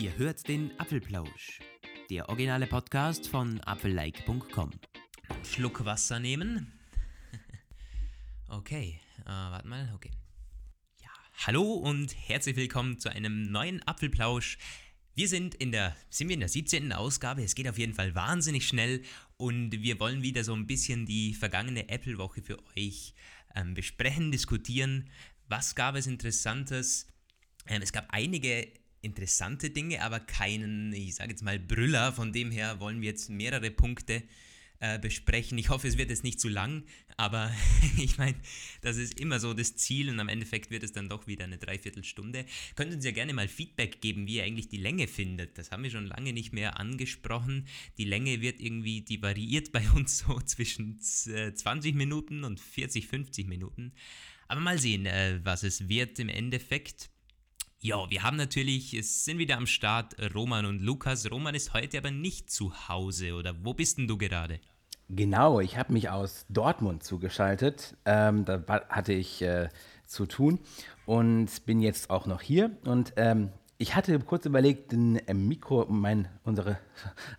Ihr hört den Apfelplausch, der originale Podcast von apfellike.com. Schluck Wasser nehmen. okay, äh, warte mal, okay. Ja, hallo und herzlich willkommen zu einem neuen Apfelplausch. Wir sind in der, sind wir in der 17. Ausgabe. Es geht auf jeden Fall wahnsinnig schnell und wir wollen wieder so ein bisschen die vergangene Apple-Woche für euch ähm, besprechen, diskutieren. Was gab es Interessantes? Ähm, es gab einige interessante Dinge, aber keinen, ich sage jetzt mal, Brüller. Von dem her wollen wir jetzt mehrere Punkte äh, besprechen. Ich hoffe, es wird jetzt nicht zu lang, aber ich meine, das ist immer so das Ziel und am Endeffekt wird es dann doch wieder eine Dreiviertelstunde. Könnt uns ja gerne mal Feedback geben, wie ihr eigentlich die Länge findet. Das haben wir schon lange nicht mehr angesprochen. Die Länge wird irgendwie, die variiert bei uns so zwischen 20 Minuten und 40, 50 Minuten. Aber mal sehen, äh, was es wird im Endeffekt. Ja, wir haben natürlich, es sind wieder am Start Roman und Lukas. Roman ist heute aber nicht zu Hause, oder wo bist denn du gerade? Genau, ich habe mich aus Dortmund zugeschaltet. Ähm, da hatte ich äh, zu tun und bin jetzt auch noch hier. Und ähm, ich hatte kurz überlegt, ein äh, Mikro, mein, unsere,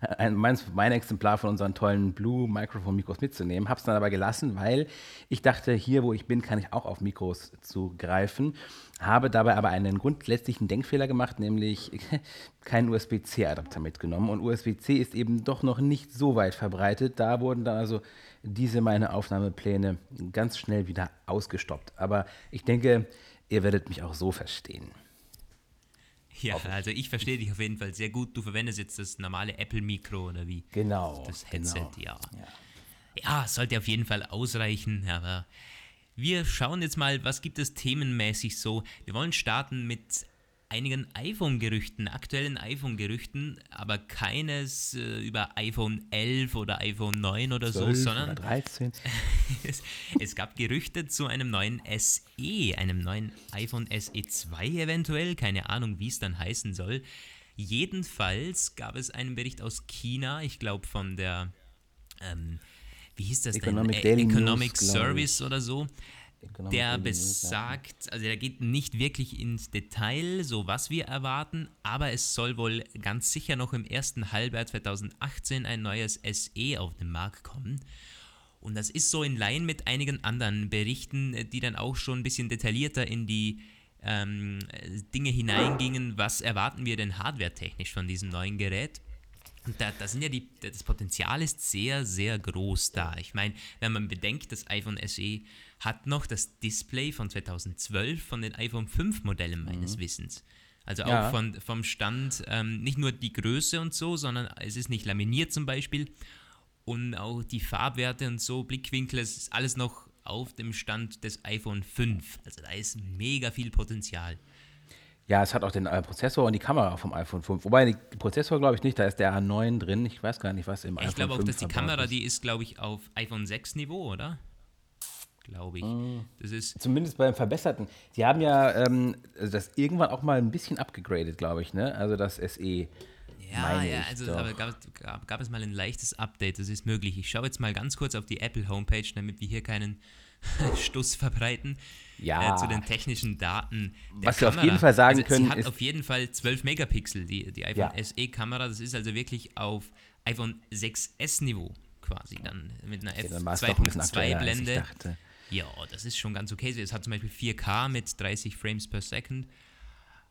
ein, mein, mein Exemplar von unseren tollen Blue Microphone Mikros mitzunehmen, habe es dann aber gelassen, weil ich dachte, hier, wo ich bin, kann ich auch auf Mikros zugreifen, habe dabei aber einen grundsätzlichen Denkfehler gemacht, nämlich keinen USB-C-Adapter mitgenommen. Und USB-C ist eben doch noch nicht so weit verbreitet. Da wurden dann also diese meine Aufnahmepläne ganz schnell wieder ausgestoppt. Aber ich denke, ihr werdet mich auch so verstehen. Ja, also ich verstehe dich auf jeden Fall sehr gut. Du verwendest jetzt das normale Apple-Mikro oder wie? Genau. Das Headset, genau. Ja. ja. Ja, sollte auf jeden Fall ausreichen, aber wir schauen jetzt mal, was gibt es themenmäßig so. Wir wollen starten mit einigen iPhone-Gerüchten, aktuellen iPhone-Gerüchten, aber keines äh, über iPhone 11 oder iPhone 9 oder 12 so, sondern oder 13. es, es, gab Gerüchte zu einem neuen SE, einem neuen iPhone SE 2 eventuell, keine Ahnung, wie es dann heißen soll. Jedenfalls gab es einen Bericht aus China, ich glaube von der, ähm, wie hieß das Economic denn? Daily Economic News, Service oder so der besagt, also der geht nicht wirklich ins Detail, so was wir erwarten, aber es soll wohl ganz sicher noch im ersten Halbjahr 2018 ein neues SE auf den Markt kommen. Und das ist so in Line mit einigen anderen Berichten, die dann auch schon ein bisschen detaillierter in die ähm, Dinge hineingingen. Was erwarten wir denn hardwaretechnisch von diesem neuen Gerät? Und da, da sind ja die, das Potenzial ist sehr, sehr groß da. Ich meine, wenn man bedenkt, das iPhone SE hat noch das Display von 2012 von den iPhone 5 Modellen meines mhm. Wissens. Also auch ja. von, vom Stand, ähm, nicht nur die Größe und so, sondern es ist nicht laminiert zum Beispiel. Und auch die Farbwerte und so, Blickwinkel, es ist alles noch auf dem Stand des iPhone 5. Also da ist mega viel Potenzial. Ja, es hat auch den äh, Prozessor und die Kamera vom iPhone 5. Wobei, der Prozessor glaube ich nicht, da ist der A9 drin. Ich weiß gar nicht, was im ich iPhone 5 Ich glaube auch, dass die Kamera, ist. die ist, glaube ich, auf iPhone 6 Niveau, oder? Glaube ich. Mm. Das ist Zumindest beim Verbesserten. Die haben ja ähm, also das irgendwann auch mal ein bisschen abgegradet, glaube ich, ne? Also das SE. Ja, ja, also gab, gab, gab, es mal ein leichtes Update, das ist möglich. Ich schaue jetzt mal ganz kurz auf die Apple Homepage, damit wir hier keinen Stuss verbreiten ja. äh, zu den technischen Daten. Was wir auf jeden Fall sagen also, können. Sie hat auf jeden Fall 12 Megapixel, die, die iPhone ja. SE-Kamera. Das ist also wirklich auf iPhone 6S-Niveau quasi dann mit einer F2.2-Blende. Ja, das ist schon ganz okay. Es hat zum Beispiel 4K mit 30 Frames per Second.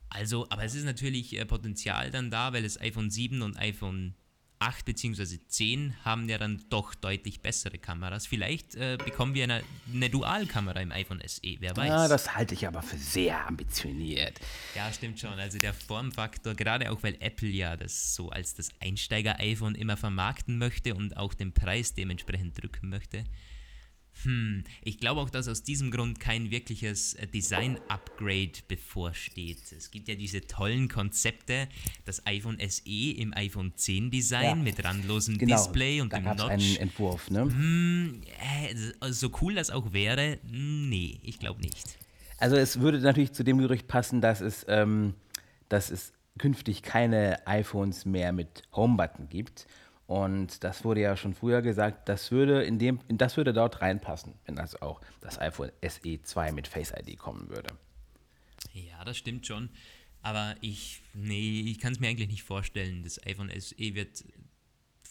Also, aber es ist natürlich äh, Potenzial dann da, weil das iPhone 7 und iPhone 8 bzw. 10 haben ja dann doch deutlich bessere Kameras. Vielleicht äh, bekommen wir eine, eine Dualkamera im iPhone SE, wer weiß. Ja, das halte ich aber für sehr ambitioniert. Ja, stimmt schon. Also der Formfaktor, gerade auch weil Apple ja das so als das Einsteiger-iPhone immer vermarkten möchte und auch den Preis dementsprechend drücken möchte, hm, ich glaube auch, dass aus diesem Grund kein wirkliches äh, Design-Upgrade bevorsteht. Es gibt ja diese tollen Konzepte, das iPhone SE im iPhone 10 Design ja, mit randlosem genau, Display und da dem Notch. einen Entwurf, ne? Hm, äh, so cool das auch wäre, nee, ich glaube nicht. Also es würde natürlich zu dem Gerücht passen, dass es, ähm, dass es künftig keine iPhones mehr mit Home-Button gibt und das wurde ja schon früher gesagt, das würde, in dem, das würde dort reinpassen, wenn also auch das iPhone SE 2 mit Face ID kommen würde. Ja, das stimmt schon. Aber ich, nee, ich kann es mir eigentlich nicht vorstellen. Das iPhone SE wird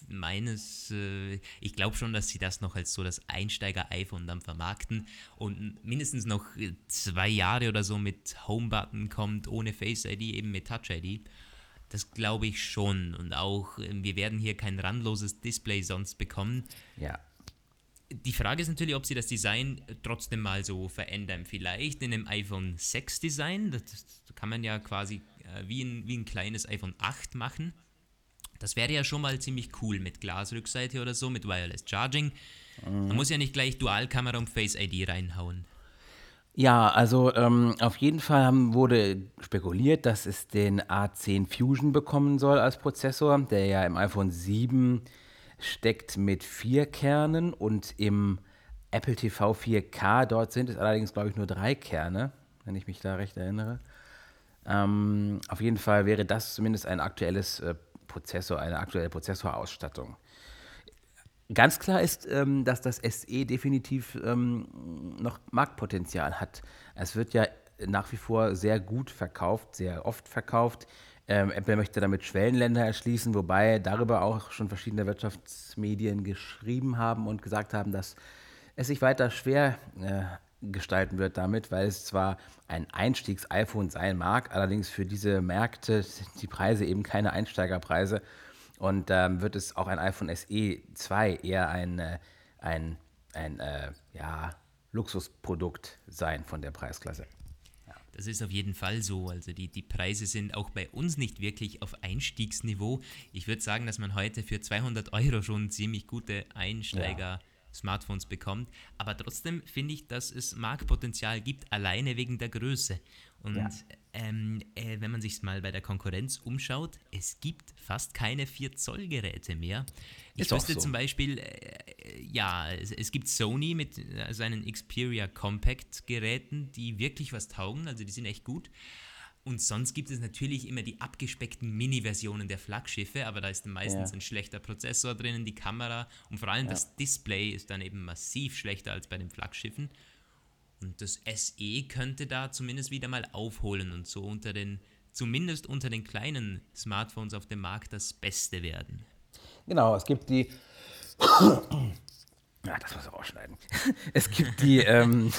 meines, äh, ich glaube schon, dass sie das noch als so das Einsteiger-iPhone dann vermarkten und mindestens noch zwei Jahre oder so mit Home-Button kommt, ohne Face-ID, eben mit Touch-ID. Das glaube ich schon. Und auch, äh, wir werden hier kein randloses Display sonst bekommen. Ja. Die Frage ist natürlich, ob sie das Design trotzdem mal so verändern. Vielleicht in einem iPhone 6 Design. Das, kann man ja quasi äh, wie, ein, wie ein kleines iPhone 8 machen. Das wäre ja schon mal ziemlich cool mit Glasrückseite oder so, mit Wireless Charging. Man muss ja nicht gleich Dualkamera und Face ID reinhauen. Ja, also ähm, auf jeden Fall haben, wurde spekuliert, dass es den A10 Fusion bekommen soll als Prozessor, der ja im iPhone 7 steckt mit vier Kernen und im Apple TV 4K, dort sind es allerdings, glaube ich, nur drei Kerne, wenn ich mich da recht erinnere. Ähm, auf jeden Fall wäre das zumindest ein aktuelles äh, Prozessor, eine aktuelle Prozessorausstattung. Ganz klar ist, ähm, dass das SE definitiv ähm, noch Marktpotenzial hat. Es wird ja nach wie vor sehr gut verkauft, sehr oft verkauft. Ähm, Apple möchte damit Schwellenländer erschließen, wobei darüber auch schon verschiedene Wirtschaftsmedien geschrieben haben und gesagt haben, dass es sich weiter schwer äh, gestalten wird damit, weil es zwar ein Einstiegs-iPhone sein mag, allerdings für diese Märkte sind die Preise eben keine Einsteigerpreise und ähm, wird es auch ein iPhone SE 2 eher ein, äh, ein, ein äh, ja, Luxusprodukt sein von der Preisklasse. Das ist auf jeden Fall so. Also die, die Preise sind auch bei uns nicht wirklich auf Einstiegsniveau. Ich würde sagen, dass man heute für 200 Euro schon ziemlich gute Einsteiger ja. Smartphones bekommt. Aber trotzdem finde ich, dass es Marktpotenzial gibt, alleine wegen der Größe. Und ja. Ähm, äh, wenn man sich mal bei der Konkurrenz umschaut, es gibt fast keine 4-Zoll-Geräte mehr. Ich Ist wüsste so. zum Beispiel, äh, ja, es, es, gibt Sony mit äh, seinen Xperia Compact-Geräten, die wirklich was taugen, also die sind echt gut. Und sonst gibt es natürlich immer die abgespeckten Mini-Versionen der Flaggschiffe, aber da ist meistens ja. ein schlechter Prozessor drinnen, die Kamera und vor allem ja. das Display ist dann eben massiv schlechter als bei den Flaggschiffen. Und das SE könnte da zumindest wieder mal aufholen und so unter den, zumindest unter den kleinen Smartphones auf dem Markt das Beste werden. Genau, es gibt die ja, das muss ich rausschneiden. Es gibt die, ähm,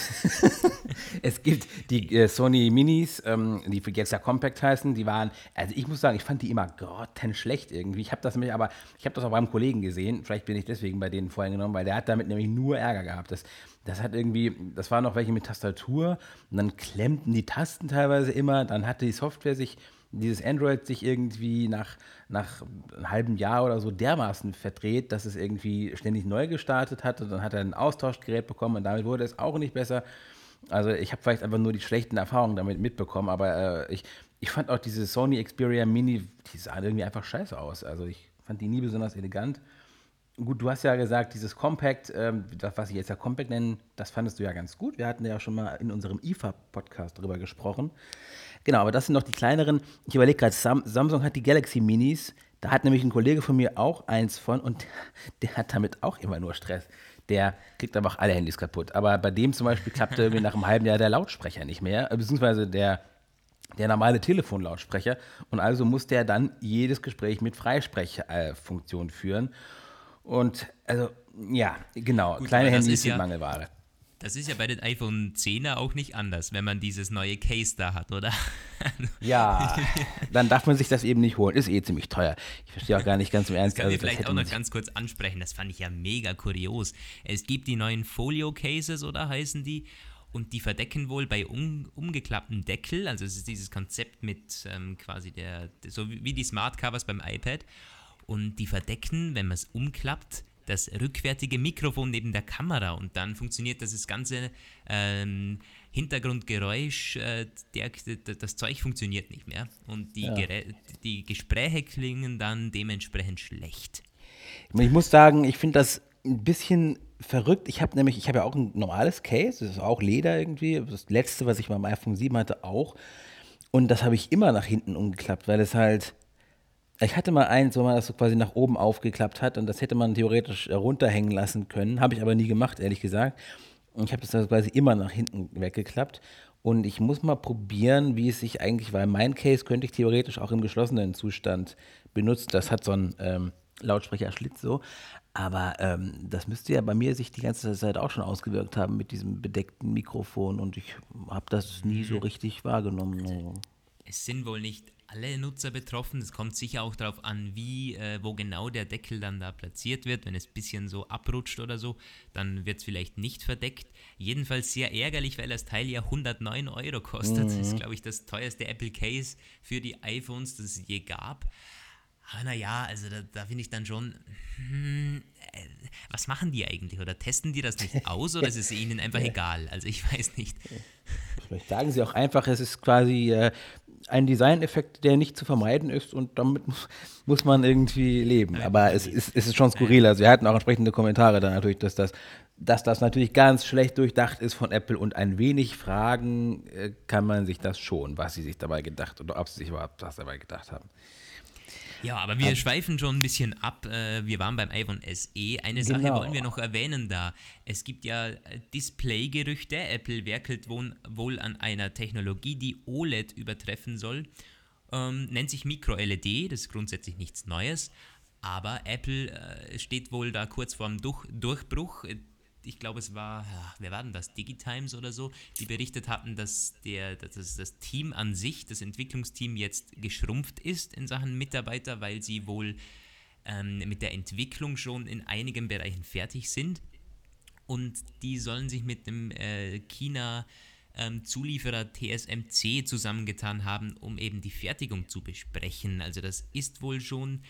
es gibt die äh, Sony Minis, ähm, die jetzt ja Compact heißen. Die waren, also ich muss sagen, ich fand die immer grottenschlecht irgendwie. Ich habe das nämlich aber, ich habe das auch beim Kollegen gesehen. Vielleicht bin ich deswegen bei denen vorhin genommen, weil der hat damit nämlich nur Ärger gehabt. Das, das hat irgendwie, das waren noch welche mit Tastatur und dann klemmten die Tasten teilweise immer. Dann hatte die Software sich dieses Android sich irgendwie nach, nach einem halben Jahr oder so dermaßen verdreht, dass es irgendwie ständig neu gestartet hat und dann hat er ein Austauschgerät bekommen und damit wurde es auch nicht besser. Also ich habe vielleicht einfach nur die schlechten Erfahrungen damit mitbekommen, aber äh, ich, ich fand auch diese Sony Xperia Mini, die sahen irgendwie einfach scheiße aus. Also ich fand die nie besonders elegant. Gut, du hast ja gesagt, dieses Compact, ähm, das, was ich jetzt ja Compact nenne, das fandest du ja ganz gut. Wir hatten ja schon mal in unserem IFA-Podcast drüber gesprochen. Genau, aber das sind noch die kleineren. Ich überlege gerade, Sam Samsung hat die Galaxy Minis. Da hat nämlich ein Kollege von mir auch eins von und der hat damit auch immer nur Stress. Der kriegt einfach alle Handys kaputt. Aber bei dem zum Beispiel klappte irgendwie nach einem halben Jahr der Lautsprecher nicht mehr, äh, beziehungsweise der, der normale Telefonlautsprecher. Und also muss der dann jedes Gespräch mit Freisprechfunktion führen. Und also, ja, genau, Gut, kleine Handys sind ja, Mangelware. Das ist ja bei den iPhone 10er auch nicht anders, wenn man dieses neue Case da hat, oder? Ja, dann darf man sich das eben nicht holen. Ist eh ziemlich teuer. Ich verstehe auch gar nicht ganz im Ernst. Das können wir also, vielleicht auch noch ganz kurz ansprechen. Das fand ich ja mega kurios. Es gibt die neuen Folio-Cases, oder heißen die? Und die verdecken wohl bei um, umgeklappten Deckel, also es ist dieses Konzept mit ähm, quasi der, so wie die Smart Covers beim iPad. Und die verdecken, wenn man es umklappt, das rückwärtige Mikrofon neben der Kamera und dann funktioniert das ganze ähm, Hintergrundgeräusch, äh, der, das Zeug funktioniert nicht mehr und die, ja. die Gespräche klingen dann dementsprechend schlecht. Ich muss sagen, ich finde das ein bisschen verrückt. Ich habe nämlich, ich habe ja auch ein normales Case, das ist auch Leder irgendwie, das letzte, was ich beim iPhone 7 hatte, auch. Und das habe ich immer nach hinten umgeklappt, weil es halt ich hatte mal eins, wo man das so quasi nach oben aufgeklappt hat und das hätte man theoretisch runterhängen lassen können. Habe ich aber nie gemacht, ehrlich gesagt. Und ich habe das quasi immer nach hinten weggeklappt. Und ich muss mal probieren, wie es sich eigentlich, weil mein Case könnte ich theoretisch auch im geschlossenen Zustand benutzen. Das hat so einen ähm, Lautsprecherschlitz so. Aber ähm, das müsste ja bei mir sich die ganze Zeit auch schon ausgewirkt haben mit diesem bedeckten Mikrofon und ich habe das nie so mhm. richtig wahrgenommen. Es sind wohl nicht alle Nutzer betroffen. Es kommt sicher auch darauf an, wie, äh, wo genau der Deckel dann da platziert wird. Wenn es ein bisschen so abrutscht oder so, dann wird es vielleicht nicht verdeckt. Jedenfalls sehr ärgerlich, weil das Teil ja 109 Euro kostet. Mhm. Das ist, glaube ich, das teuerste Apple Case für die iPhones, das es je gab. Aber naja, also da, da finde ich dann schon, hm, äh, was machen die eigentlich? Oder testen die das nicht aus oder ist es ihnen einfach egal? Also ich weiß nicht. Vielleicht sagen sie auch einfach, es ist quasi äh, ein Designeffekt, der nicht zu vermeiden ist und damit muss, man irgendwie leben. Aber es ist, es ist schon skurril. Also wir hatten auch entsprechende Kommentare dann natürlich, dass das, dass das natürlich ganz schlecht durchdacht ist von Apple und ein wenig fragen äh, kann man sich das schon, was sie sich dabei gedacht oder ob sie sich überhaupt was dabei gedacht haben. Ja, aber wir Ab schweifen schon ein bisschen ab. Äh, wir waren beim iPhone SE. Eine Sache genau. wollen wir noch erwähnen da. Es gibt ja äh, Display-Gerüchte. Apple werkelt wohl an einer Technologie, die OLED übertreffen soll. Ähm, nennt sich Micro-LED, das ist grundsätzlich nichts Neues. Aber Apple äh, steht wohl da kurz vorm Durch Durchbruch ich glaube, es war, wer war denn das, Digitimes oder so, die berichtet hatten, dass, der, dass das Team an sich, das Entwicklungsteam jetzt geschrumpft ist in Sachen Mitarbeiter, weil sie wohl ähm, mit der Entwicklung schon in einigen Bereichen fertig sind. Und die sollen sich mit dem äh, China ähm, Zulieferer TSMC zusammengetan haben, um eben die Fertigung zu besprechen. Also das ist wohl schon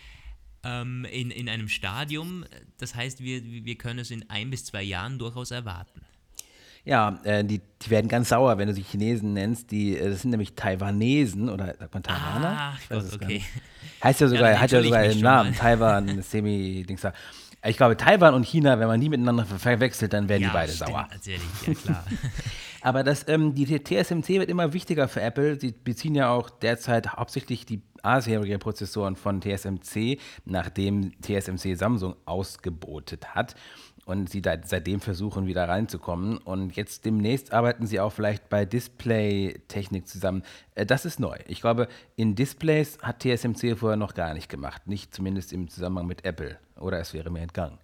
ähm, in, in einem Stadium. Das heißt, wir, wir können es in ein bis zwei Jahren durchaus erwarten. Ja, äh, die, die, werden ganz sauer, wenn du sie Chinesen nennst. Die, äh, das sind nämlich Taiwanesen oder sagt man Taiwaner? Ah, Gott, okay. Heißt ja sogar, ja, hat ja sogar einen Namen. Taiwan, Semi-Dings da. Ich glaube, Taiwan und China, wenn man die miteinander verwechselt, dann werden ja, die beide stimmt, sauer. Natürlich, ja klar. Aber das, ähm, die TSMC wird immer wichtiger für Apple. Sie beziehen ja auch derzeit hauptsächlich die A-Serie Prozessoren von TSMC, nachdem TSMC Samsung ausgebotet hat und sie seitdem versuchen, wieder reinzukommen. Und jetzt demnächst arbeiten sie auch vielleicht bei Display-Technik zusammen. Äh, das ist neu. Ich glaube, in Displays hat TSMC vorher noch gar nicht gemacht. Nicht zumindest im Zusammenhang mit Apple. Oder es wäre mir entgangen.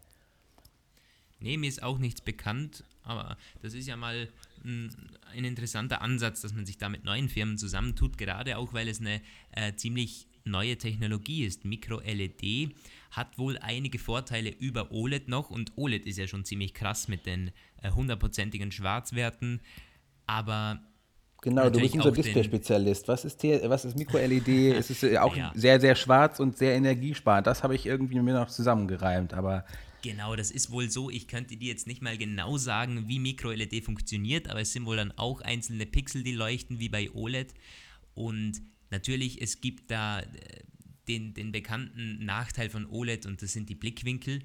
Nee, mir ist auch nichts bekannt, aber das ist ja mal ein, ein interessanter Ansatz, dass man sich da mit neuen Firmen zusammentut, gerade auch weil es eine äh, ziemlich neue Technologie ist. Micro-LED hat wohl einige Vorteile über OLED noch und OLED ist ja schon ziemlich krass mit den äh, hundertprozentigen äh, Schwarzwerten, aber Genau, du bist unser Display-Spezialist. Was ist, was ist Micro-LED? es ist auch ja. sehr, sehr schwarz und sehr energiesparend. Das habe ich irgendwie mir noch zusammengereimt, aber. Genau, das ist wohl so. Ich könnte dir jetzt nicht mal genau sagen, wie Micro-LED funktioniert, aber es sind wohl dann auch einzelne Pixel, die leuchten, wie bei OLED. Und natürlich, es gibt da äh, den, den bekannten Nachteil von OLED und das sind die Blickwinkel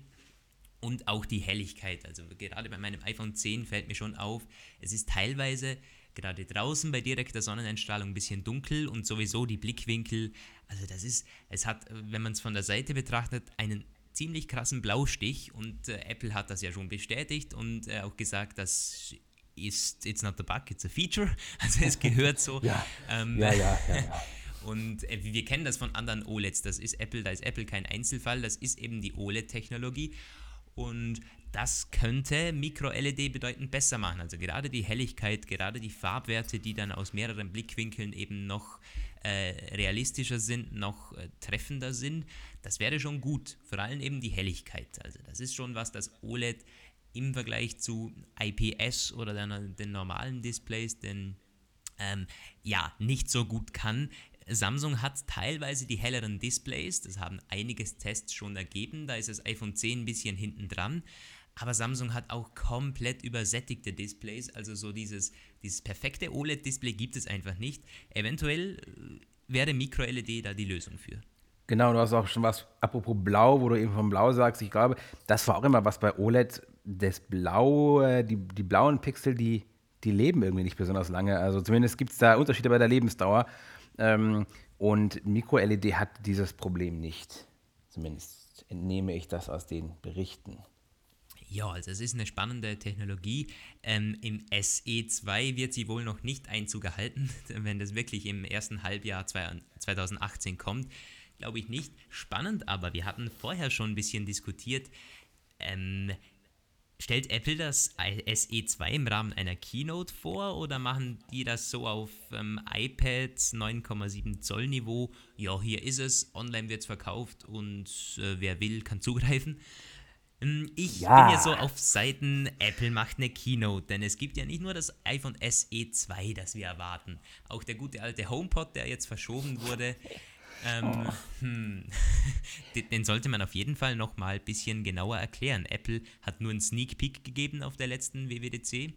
und auch die Helligkeit. Also gerade bei meinem iPhone 10 fällt mir schon auf, es ist teilweise gerade draußen bei direkter Sonneneinstrahlung ein bisschen dunkel und sowieso die Blickwinkel, also das ist, es hat, wenn man es von der Seite betrachtet, einen ziemlich krassen Blaustich und äh, Apple hat das ja schon bestätigt und äh, auch gesagt, dass ist it's not a bug, it's a feature. Also es gehört so. ja. Ähm, ja, ja, ja, ja. Und äh, wir kennen das von anderen OLEDs. Das ist Apple, da ist Apple kein Einzelfall, das ist eben die OLED-Technologie. Und das könnte Micro-LED bedeutend besser machen. Also gerade die Helligkeit, gerade die Farbwerte, die dann aus mehreren Blickwinkeln eben noch äh, realistischer sind, noch äh, treffender sind, das wäre schon gut. Vor allem eben die Helligkeit. Also das ist schon was, das OLED im Vergleich zu IPS oder den, den normalen Displays, denn ähm, ja, nicht so gut kann. Samsung hat teilweise die helleren Displays, das haben einige Tests schon ergeben, da ist das iPhone 10 ein bisschen hinten dran. Aber Samsung hat auch komplett übersättigte Displays, also so dieses, dieses perfekte OLED-Display gibt es einfach nicht. Eventuell äh, wäre Micro-LED da die Lösung für. Genau, du hast auch schon was, apropos Blau, wo du eben vom Blau sagst, ich glaube, das war auch immer was bei OLED, das Blaue, die, die blauen Pixel, die, die leben irgendwie nicht besonders lange. Also zumindest gibt es da Unterschiede bei der Lebensdauer. Ähm, und Micro-LED hat dieses Problem nicht. Zumindest entnehme ich das aus den Berichten. Ja, also es ist eine spannende Technologie. Ähm, Im SE2 wird sie wohl noch nicht Einzug erhalten, wenn das wirklich im ersten Halbjahr 2018 kommt. Glaube ich nicht. Spannend, aber wir hatten vorher schon ein bisschen diskutiert. Ähm, stellt Apple das SE2 im Rahmen einer Keynote vor oder machen die das so auf ähm, iPads 9,7 Zoll Niveau? Ja, hier ist es, online wird es verkauft und äh, wer will, kann zugreifen. Ähm, ich ja. bin ja so auf Seiten, Apple macht eine Keynote, denn es gibt ja nicht nur das iPhone SE 2, das wir erwarten. Auch der gute alte HomePod, der jetzt verschoben wurde, ähm, oh. hm, den sollte man auf jeden Fall noch mal ein bisschen genauer erklären. Apple hat nur einen Sneak Peek gegeben auf der letzten WWDC.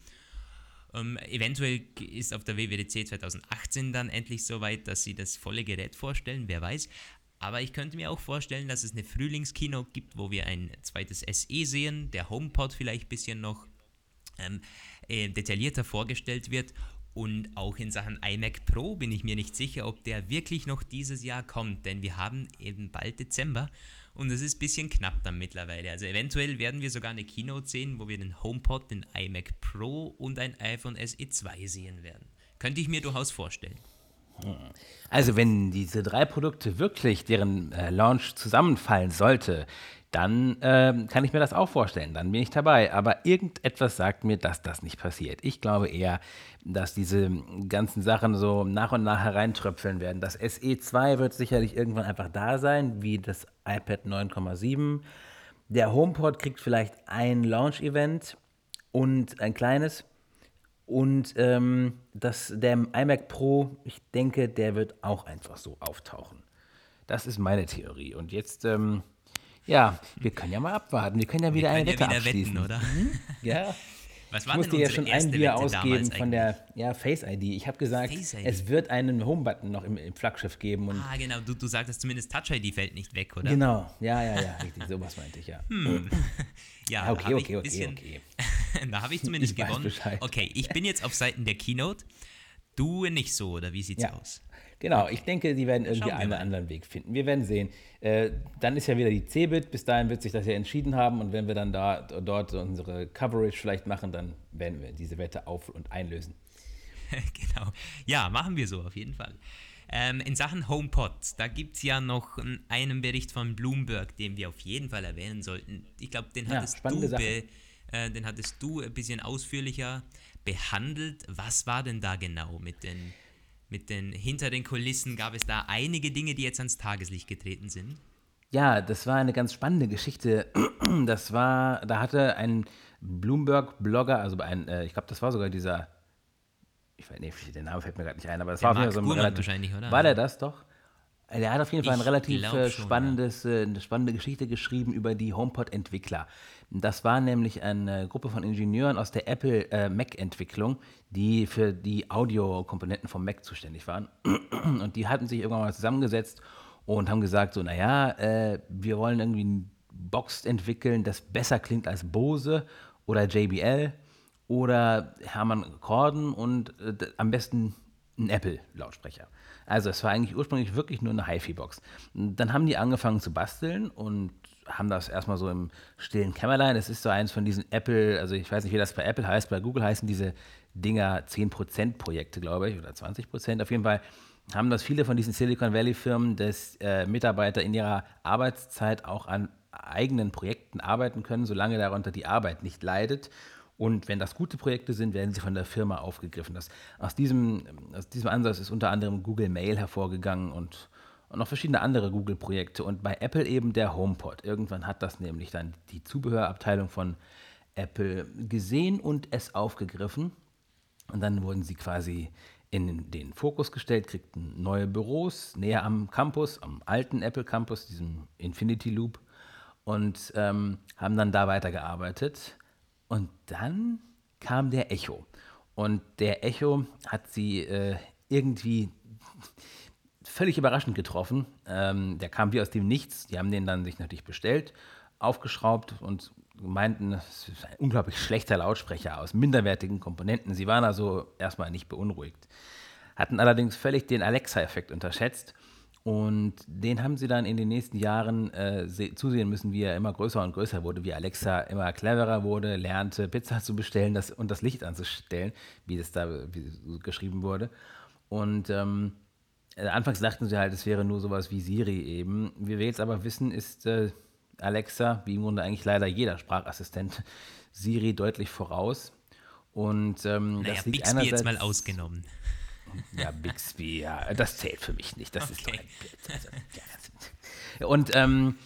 Ähm, eventuell ist auf der WWDC 2018 dann endlich soweit, dass sie das volle Gerät vorstellen, wer weiß. Aber ich könnte mir auch vorstellen, dass es eine Frühlingskino gibt, wo wir ein zweites SE sehen, der HomePod vielleicht ein bisschen noch ähm, äh, detaillierter vorgestellt wird. Und auch in Sachen iMac Pro bin ich mir nicht sicher, ob der wirklich noch dieses Jahr kommt, denn wir haben eben bald Dezember und es ist ein bisschen knapp dann mittlerweile. Also eventuell werden wir sogar eine Keynote sehen, wo wir den HomePod, den iMac Pro und ein iPhone SE 2 sehen werden. Könnte ich mir durchaus vorstellen. Also wenn diese drei Produkte wirklich deren äh, Launch zusammenfallen sollte, dann äh, kann ich mir das auch vorstellen, dann bin ich dabei. Aber irgendetwas sagt mir, dass das nicht passiert. Ich glaube eher, dass diese ganzen Sachen so nach und nach hereintröpfeln werden. Das SE2 wird sicherlich irgendwann einfach da sein, wie das iPad 9,7. Der HomePod kriegt vielleicht ein Launch-Event und ein kleines. Und ähm, das, der iMac Pro, ich denke, der wird auch einfach so auftauchen. Das ist meine Theorie. Und jetzt, ähm, ja, wir können ja mal abwarten. Wir können ja wieder wir eine Wette ja wieder abschließen. Wetten, oder? Mhm. Ja. Was war ich musste ja schon ein Bier ausgeben von der ja, Face ID. Ich habe gesagt, es wird einen Home-Button noch im, im, Flaggschiff geben. Und ah, genau. Du, du sagtest zumindest Touch ID fällt nicht weg, oder? Genau. Ja, ja, ja. Richtig. Sowas meinte ich, ja. Hm. Ja, okay, okay, okay, okay. da habe ich zumindest ich gewonnen. Okay, ich bin jetzt auf Seiten der Keynote. Du nicht so, oder wie sieht's ja. aus? Genau, ich denke, die werden irgendwie einen mal. anderen Weg finden. Wir werden sehen. Äh, dann ist ja wieder die Cebit. Bis dahin wird sich das ja entschieden haben. Und wenn wir dann da, dort unsere Coverage vielleicht machen, dann werden wir diese Wette auf- und einlösen. genau. Ja, machen wir so auf jeden Fall. Ähm, in Sachen HomePod, da gibt es ja noch einen Bericht von Bloomberg, den wir auf jeden Fall erwähnen sollten. Ich glaube, den, ja, du be, äh, den hattest du ein bisschen ausführlicher behandelt. Was war denn da genau mit den mit den hinter den Kulissen gab es da einige Dinge, die jetzt ans Tageslicht getreten sind. Ja, das war eine ganz spannende Geschichte. Das war, da hatte ein Bloomberg-Blogger, also ein, äh, ich glaube, das war sogar dieser, ich weiß nicht, der Name fällt mir gerade nicht ein, aber das der war auf jeden Fall so ein relativ, wahrscheinlich, oder? War der das doch? Der hat auf jeden Fall ein relativ äh, spannendes, schon, ja. Äh, eine spannende Geschichte geschrieben über die HomePod-Entwickler. Das war nämlich eine Gruppe von Ingenieuren aus der Apple äh, Mac-Entwicklung, die für die Audiokomponenten vom Mac zuständig waren. Und die hatten sich irgendwann mal zusammengesetzt und haben gesagt, so, naja, äh, wir wollen irgendwie ein Box entwickeln, das besser klingt als Bose oder JBL oder Hermann Korden und äh, am besten ein Apple-Lautsprecher. Also es war eigentlich ursprünglich wirklich nur eine HiFi-Box. Dann haben die angefangen zu basteln und haben das erstmal so im stillen Kämmerlein. Das ist so eins von diesen Apple, also ich weiß nicht, wie das bei Apple heißt, bei Google heißen diese Dinger 10% Projekte, glaube ich, oder 20%. Auf jeden Fall haben das viele von diesen Silicon Valley-Firmen, dass äh, Mitarbeiter in ihrer Arbeitszeit auch an eigenen Projekten arbeiten können, solange darunter die Arbeit nicht leidet. Und wenn das gute Projekte sind, werden sie von der Firma aufgegriffen. Das, aus, diesem, aus diesem Ansatz ist unter anderem Google Mail hervorgegangen und und noch verschiedene andere Google-Projekte und bei Apple eben der HomePod. Irgendwann hat das nämlich dann die Zubehörabteilung von Apple gesehen und es aufgegriffen. Und dann wurden sie quasi in den Fokus gestellt, kriegten neue Büros näher am Campus, am alten Apple Campus, diesem Infinity Loop, und ähm, haben dann da weitergearbeitet. Und dann kam der Echo. Und der Echo hat sie äh, irgendwie völlig überraschend getroffen. Ähm, der kam wie aus dem Nichts. Die haben den dann sich natürlich bestellt, aufgeschraubt und meinten, es ist ein unglaublich schlechter Lautsprecher aus minderwertigen Komponenten. Sie waren also erstmal nicht beunruhigt, hatten allerdings völlig den Alexa-Effekt unterschätzt Und den haben sie dann in den nächsten Jahren äh, zusehen müssen, wie er immer größer und größer wurde, wie Alexa immer cleverer wurde, lernte, Pizza zu bestellen das, und das Licht anzustellen, wie das da wie geschrieben wurde. Und ähm, äh, anfangs dachten sie halt, es wäre nur sowas wie Siri eben. Wie wir jetzt aber wissen, ist äh, Alexa, wie im Grunde eigentlich leider jeder Sprachassistent, Siri deutlich voraus. Und ähm, naja, das liegt Bixby einerseits, jetzt mal ausgenommen. Ja, Bixby, ja, das zählt für mich nicht. Das okay. ist doch ein Bild. Also, und ähm,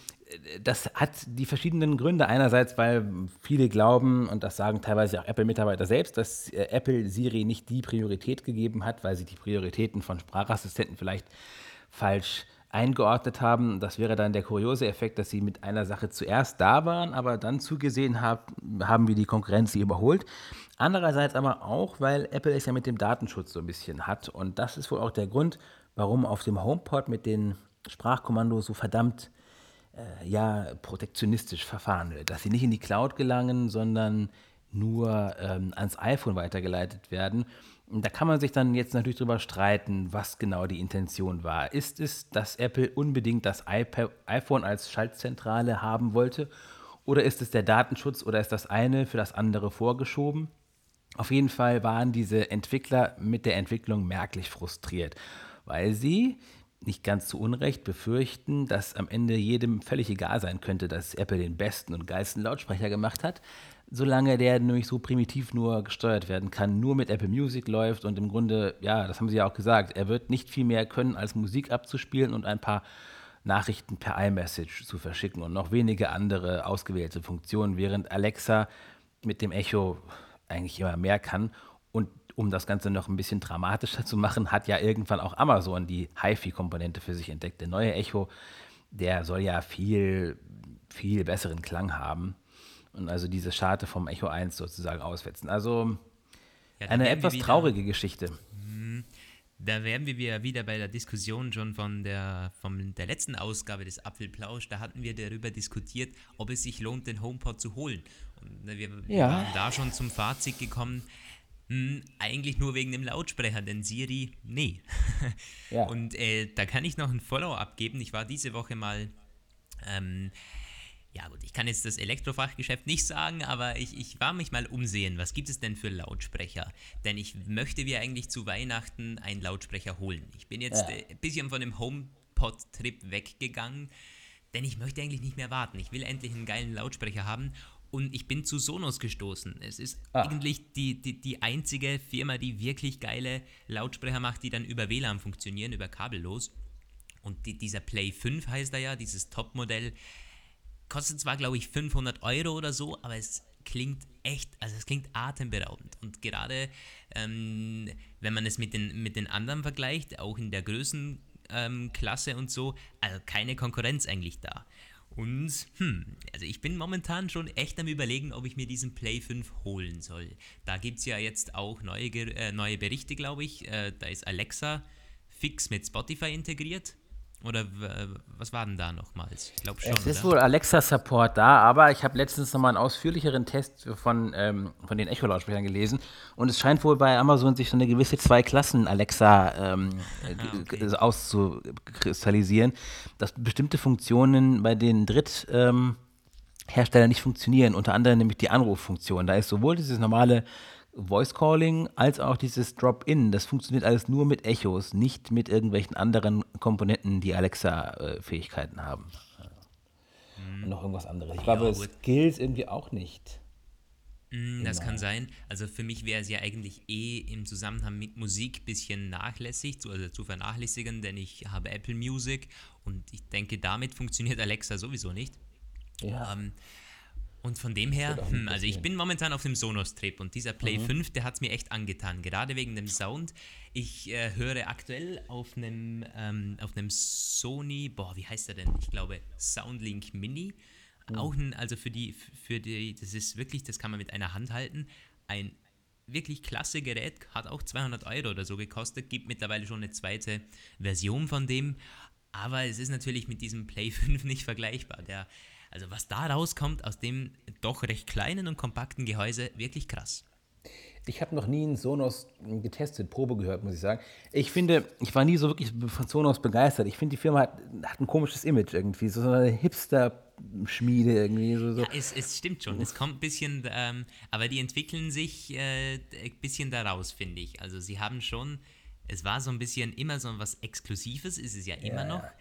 das hat die verschiedenen Gründe. Einerseits, weil viele glauben, und das sagen teilweise auch Apple-Mitarbeiter selbst, dass äh, Apple Siri nicht die Priorität gegeben hat, weil sie die Prioritäten von Sprachassistenten vielleicht falsch eingeordnet haben. Das wäre dann der kuriose Effekt, dass sie mit einer Sache zuerst da waren, aber dann zugesehen haben, haben wir die Konkurrenz sie überholt. Andererseits aber auch, weil Apple es ja mit dem Datenschutz so ein bisschen hat. Und das ist wohl auch der Grund, warum auf dem HomePod mit den Sprachkommandos so verdammt äh, ja, protektionistisch verfahren wird. Dass sie nicht in die Cloud gelangen, sondern nur ähm, ans iPhone weitergeleitet werden. Da kann man sich dann jetzt natürlich drüber streiten, was genau die Intention war. Ist es, dass Apple unbedingt das iPhone als Schaltzentrale haben wollte? Oder ist es der Datenschutz oder ist das eine für das andere vorgeschoben? Auf jeden Fall waren diese Entwickler mit der Entwicklung merklich frustriert, weil sie nicht ganz zu Unrecht befürchten, dass am Ende jedem völlig egal sein könnte, dass Apple den besten und geilsten Lautsprecher gemacht hat, solange der nämlich so primitiv nur gesteuert werden kann, nur mit Apple Music läuft und im Grunde, ja, das haben sie ja auch gesagt, er wird nicht viel mehr können, als Musik abzuspielen und ein paar Nachrichten per iMessage zu verschicken und noch wenige andere ausgewählte Funktionen, während Alexa mit dem Echo eigentlich immer mehr kann. Und um das Ganze noch ein bisschen dramatischer zu machen, hat ja irgendwann auch Amazon die HiFi-Komponente für sich entdeckt. Der neue Echo, der soll ja viel, viel besseren Klang haben und also diese Scharte vom Echo 1 sozusagen auswetzen. Also ja, eine etwas wieder, traurige Geschichte. Mhm. Da wären wir wieder bei der Diskussion schon von der, von der letzten Ausgabe des Apfelplausch. Da hatten wir darüber diskutiert, ob es sich lohnt, den HomePod zu holen. Und wir ja. waren da schon zum Fazit gekommen, hm, eigentlich nur wegen dem Lautsprecher, denn Siri, nee. Ja. Und äh, da kann ich noch ein Follow abgeben. Ich war diese Woche mal ähm, ja gut, ich kann jetzt das Elektrofachgeschäft nicht sagen, aber ich, ich war mich mal umsehen. Was gibt es denn für Lautsprecher? Denn ich möchte mir eigentlich zu Weihnachten einen Lautsprecher holen. Ich bin jetzt ja. ein bisschen von dem HomePod-Trip weggegangen, denn ich möchte eigentlich nicht mehr warten. Ich will endlich einen geilen Lautsprecher haben und ich bin zu Sonos gestoßen. Es ist ah. eigentlich die, die, die einzige Firma, die wirklich geile Lautsprecher macht, die dann über WLAN funktionieren, über kabellos. Und die, dieser Play 5 heißt er ja, dieses Top-Modell kostet zwar, glaube ich, 500 Euro oder so, aber es klingt echt, also es klingt atemberaubend. Und gerade ähm, wenn man es mit den, mit den anderen vergleicht, auch in der Größenklasse ähm, und so, also keine Konkurrenz eigentlich da. Und, hm, also ich bin momentan schon echt am überlegen, ob ich mir diesen Play 5 holen soll. Da gibt es ja jetzt auch neue, äh, neue Berichte, glaube ich. Äh, da ist Alexa fix mit Spotify integriert. Oder was war denn da nochmals? Ich glaube schon. Es ist oder? wohl Alexa-Support da, aber ich habe letztens nochmal einen ausführlicheren Test von, ähm, von den Echo-Lautsprechern gelesen und es scheint wohl bei Amazon sich so eine gewisse Zwei-Klassen-Alexa ähm, ah, okay. auszukristallisieren, dass bestimmte Funktionen bei den Drittherstellern ähm, nicht funktionieren, unter anderem nämlich die Anruffunktion. Da ist sowohl dieses normale Voice Calling als auch dieses Drop-In. Das funktioniert alles nur mit Echos, nicht mit irgendwelchen anderen Komponenten, die Alexa-Fähigkeiten haben. Und noch irgendwas anderes. Ich glaube, es gilt irgendwie auch nicht. Mm, das kann sein. Also für mich wäre es ja eigentlich eh im Zusammenhang mit Musik ein bisschen nachlässig, also zu vernachlässigen, denn ich habe Apple Music und ich denke, damit funktioniert Alexa sowieso nicht. Ja. Ähm, und von dem her, hm, also ich bin momentan auf dem Sonos-Trip und dieser Play mhm. 5, der hat es mir echt angetan, gerade wegen dem Sound. Ich äh, höre aktuell auf einem, ähm, auf einem Sony, boah, wie heißt der denn? Ich glaube Soundlink Mini. Mhm. Auch ein, also für die, für die, das ist wirklich, das kann man mit einer Hand halten. Ein wirklich klasse Gerät, hat auch 200 Euro oder so gekostet, gibt mittlerweile schon eine zweite Version von dem. Aber es ist natürlich mit diesem Play 5 nicht vergleichbar. Der also was da rauskommt aus dem doch recht kleinen und kompakten Gehäuse, wirklich krass. Ich habe noch nie einen Sonos getestet, Probe gehört, muss ich sagen. Ich finde, ich war nie so wirklich von Sonos begeistert. Ich finde, die Firma hat, hat ein komisches Image irgendwie, so eine Hipster-Schmiede irgendwie. So, so. Ja, es, es stimmt schon. Es kommt ein bisschen, ähm, aber die entwickeln sich äh, ein bisschen daraus, finde ich. Also sie haben schon, es war so ein bisschen immer so was Exklusives, ist es ja immer Ja, noch. ja.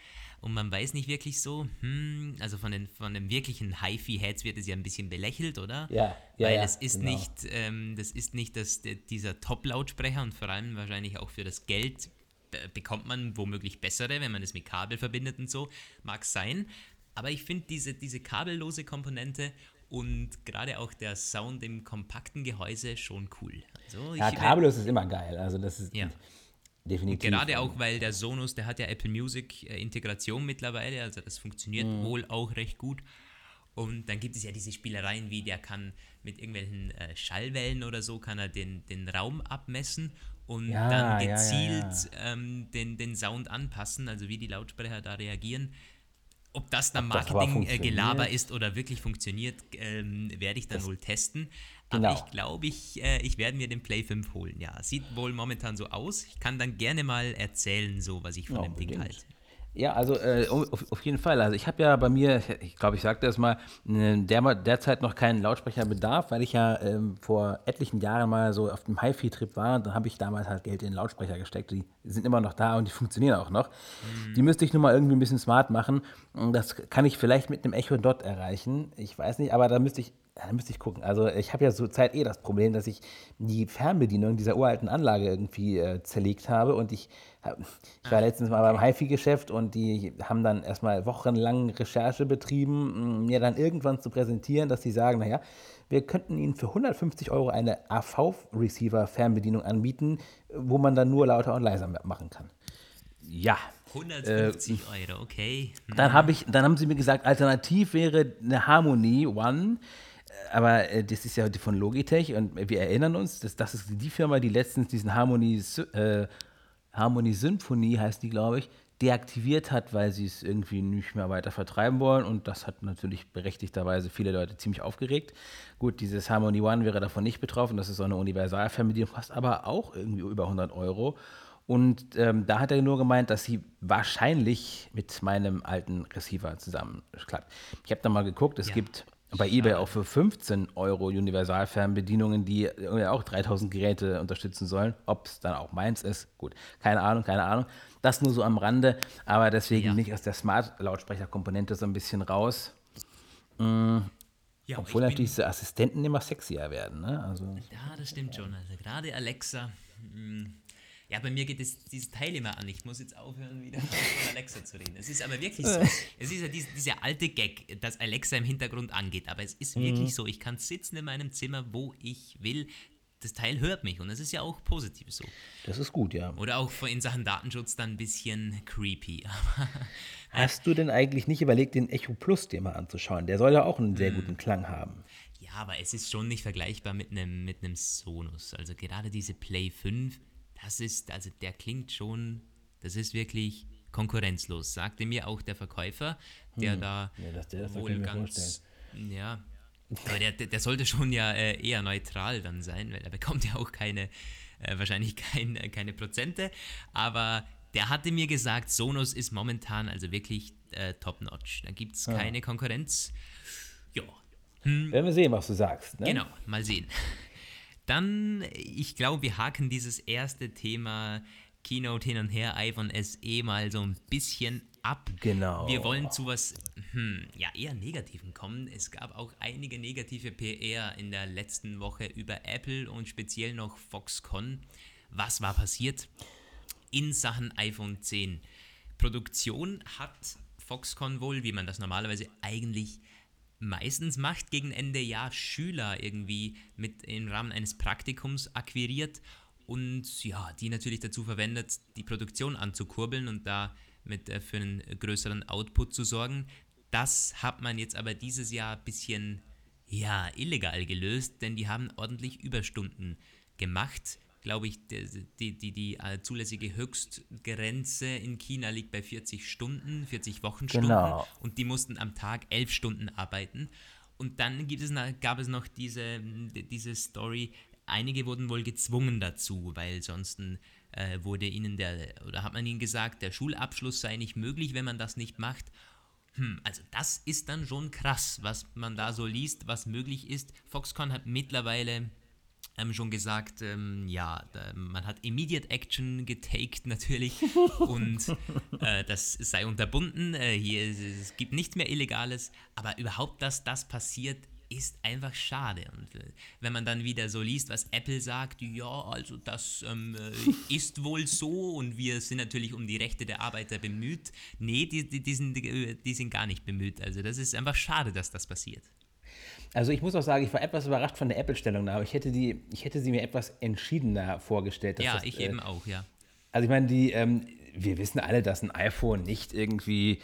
Und man weiß nicht wirklich so, hm, also von den, von den wirklichen HiFi-Heads wird es ja ein bisschen belächelt, oder? Ja, ja, Weil ja, es ist genau. nicht, ähm, das ist nicht das, dieser Top-Lautsprecher und vor allem wahrscheinlich auch für das Geld bekommt man womöglich bessere, wenn man es mit Kabel verbindet und so, mag sein. Aber ich finde diese, diese kabellose Komponente und gerade auch der Sound im kompakten Gehäuse schon cool. Also Ja, kabellos ist immer geil. Also das ist Ja. Definitiv. Gerade auch, weil der Sonos, der hat ja Apple Music äh, Integration mittlerweile, also das funktioniert Mhm. wohl auch recht gut. Und dann gibt es ja diese Spielereien, wie der kann mit irgendwelchen äh, Schallwellen oder so, kann er den, den Raum abmessen und Ja, dann ja, ja, gezielt Ähm, den, den Sound anpassen, also wie die Lautsprecher da reagieren. Ob das dann das Marketing-Gelaber funktioniert? ist oder wirklich funktioniert, ähm, werde ich dann wohl testen. Genau. Aber ich glaube, ich, äh, ich werde mir den Play 5 holen. Ja, sieht wohl momentan so aus. Ich kann dann gerne mal erzählen, so was ich von Ja, dem Ding halte. Ja, also äh, auf, auf jeden Fall. Also ich habe ja bei mir, ich glaube, ich sagte das mal, ne, der, derzeit noch keinen Lautsprecherbedarf, weil ich ja ähm, vor etlichen Jahren mal so auf dem HiFi-Trip war und dann habe ich damals halt Geld in den Lautsprecher gesteckt. Die sind immer noch da und die funktionieren auch noch. Die müsste ich nur mal irgendwie ein bisschen smart machen. Das kann ich vielleicht mit einem Echo Dot erreichen. Ich weiß nicht, aber da müsste ich da müsste ich gucken. Also ich habe ja zurzeit eh das Problem, dass ich die Fernbedienung dieser uralten Anlage irgendwie äh, zerlegt habe und ich, hab, ich war letztens mal beim HiFi-Geschäft und die haben dann erstmal wochenlang Recherche betrieben, mir dann irgendwann zu präsentieren, dass sie sagen, naja, wir könnten Ihnen für 150 Euro eine AV-Receiver-Fernbedienung anbieten, wo man dann nur lauter und leiser machen kann. Ja, 150 Euro, okay. Hm. dann, hab ich, dann haben sie mir gesagt, alternativ wäre eine Harmony One. Aber äh, das ist ja von Logitech und wir erinnern uns, dass das ist die Firma, die letztens diesen Harmony, äh, Harmony Symphony, heißt die, glaube ich, deaktiviert hat, weil sie es irgendwie nicht mehr weiter vertreiben wollen. Und das hat natürlich berechtigterweise viele Leute ziemlich aufgeregt. Gut, dieses Harmony One wäre davon nicht betroffen. Das ist so eine Universalfernbedienung, kostet aber auch irgendwie über 100 Euro. Und ähm, da hat er nur gemeint, dass sie wahrscheinlich mit meinem alten Receiver zusammenklappt. Ich habe da mal geguckt, es Ja, gibt bei eBay auch für 15 Euro Universalfernbedienungen, die auch 3000 Geräte unterstützen sollen. Ob es dann auch meins ist, gut, keine Ahnung, keine Ahnung. Das nur so am Rande, aber deswegen Ja. bin ich aus der Smart-Lautsprecherkomponente so ein bisschen raus. Ja, aber Obwohl ich natürlich diese Assistenten immer sexier werden. Ne? Also, Ja, das stimmt schon. Also gerade Alexa. hm, Ja, bei mir geht es dieses Teil immer an. Ich muss jetzt aufhören, wieder von Alexa zu reden. Es ist aber wirklich so. Es ist ja dies, dieser alte Gag, dass Alexa im Hintergrund angeht. Aber es ist wirklich so. Ich kann sitzen in meinem Zimmer, wo ich will. Das Teil hört mich und das ist ja auch positiv so. das ist gut, ja. Oder auch in Sachen Datenschutz dann ein bisschen creepy. Hast du denn eigentlich nicht überlegt, den Echo Plus dir mal anzuschauen? Der soll ja auch einen sehr guten Klang haben. Ja, aber es ist schon nicht vergleichbar mit einem mit einem Sonos. Also gerade diese Play 5, das ist, also der klingt schon, das ist wirklich konkurrenzlos, sagte mir auch der Verkäufer, der da Hm. Ja, das- das kann wohl ganz, ja, aber der, der, der sollte schon ja äh, eher neutral dann sein, weil er bekommt ja auch keine, äh, wahrscheinlich kein, äh, keine Prozente, aber der hatte mir gesagt, Sonos ist momentan also wirklich äh, top-notch. Da gibt es keine Konkurrenz. Ja, Werden wir sehen, was du sagst. Ne? Genau, mal sehen. Dann, ich glaube, wir haken dieses erste Thema Keynote hin und her, iPhone SE mal so ein bisschen ab. Genau. Wir wollen zu was, hm, ja, eher Negativen kommen. Es gab auch einige negative PR in der letzten Woche über Apple und speziell noch Foxconn. Was war passiert in Sachen iPhone 10? Produktion hat Foxconn wohl, wie man das normalerweise eigentlich meistens macht, gegen Ende Jahr Schüler irgendwie mit im Rahmen eines Praktikums akquiriert und ja, die natürlich dazu verwendet, die Produktion anzukurbeln und da mit äh, für einen größeren Output zu sorgen. Das hat man jetzt aber dieses Jahr ein bisschen ja, illegal gelöst, denn die haben ordentlich Überstunden gemacht. Glaube ich, die, die, die, äh, zulässige Höchstgrenze in China liegt bei 40 Stunden, 40 Wochenstunden Genau. und die mussten am Tag elf Stunden arbeiten. Und dann gibt es, gab es noch diese, diese Story, einige wurden wohl gezwungen dazu, weil sonst äh, wurde ihnen der, oder hat man ihnen gesagt, der Schulabschluss sei nicht möglich, wenn man das nicht macht. Hm, also das ist dann schon krass, was man da so liest, was möglich ist. Foxconn hat mittlerweile ähm, schon gesagt, ähm, ja, da, man hat Immediate Action getaked natürlich und äh, das sei unterbunden. Äh, hier es gibt nichts mehr Illegales, aber überhaupt, dass das passiert, ist einfach schade. Und äh, wenn man dann wieder so liest, was Apple sagt, ja, also das ähm, äh, ist wohl so und wir sind natürlich um die Rechte der Arbeiter bemüht. Nee, die, die, die, sind, die sind gar nicht bemüht. Also das ist einfach schade, dass das passiert. Also ich muss auch sagen, ich war etwas überrascht von der Apple-Stellungnahme. Ich hätte, die, ich hätte sie mir etwas entschiedener vorgestellt. ja, das, ich äh, eben auch, ja. Also ich meine, die, ähm, wir wissen alle, dass ein iPhone nicht irgendwie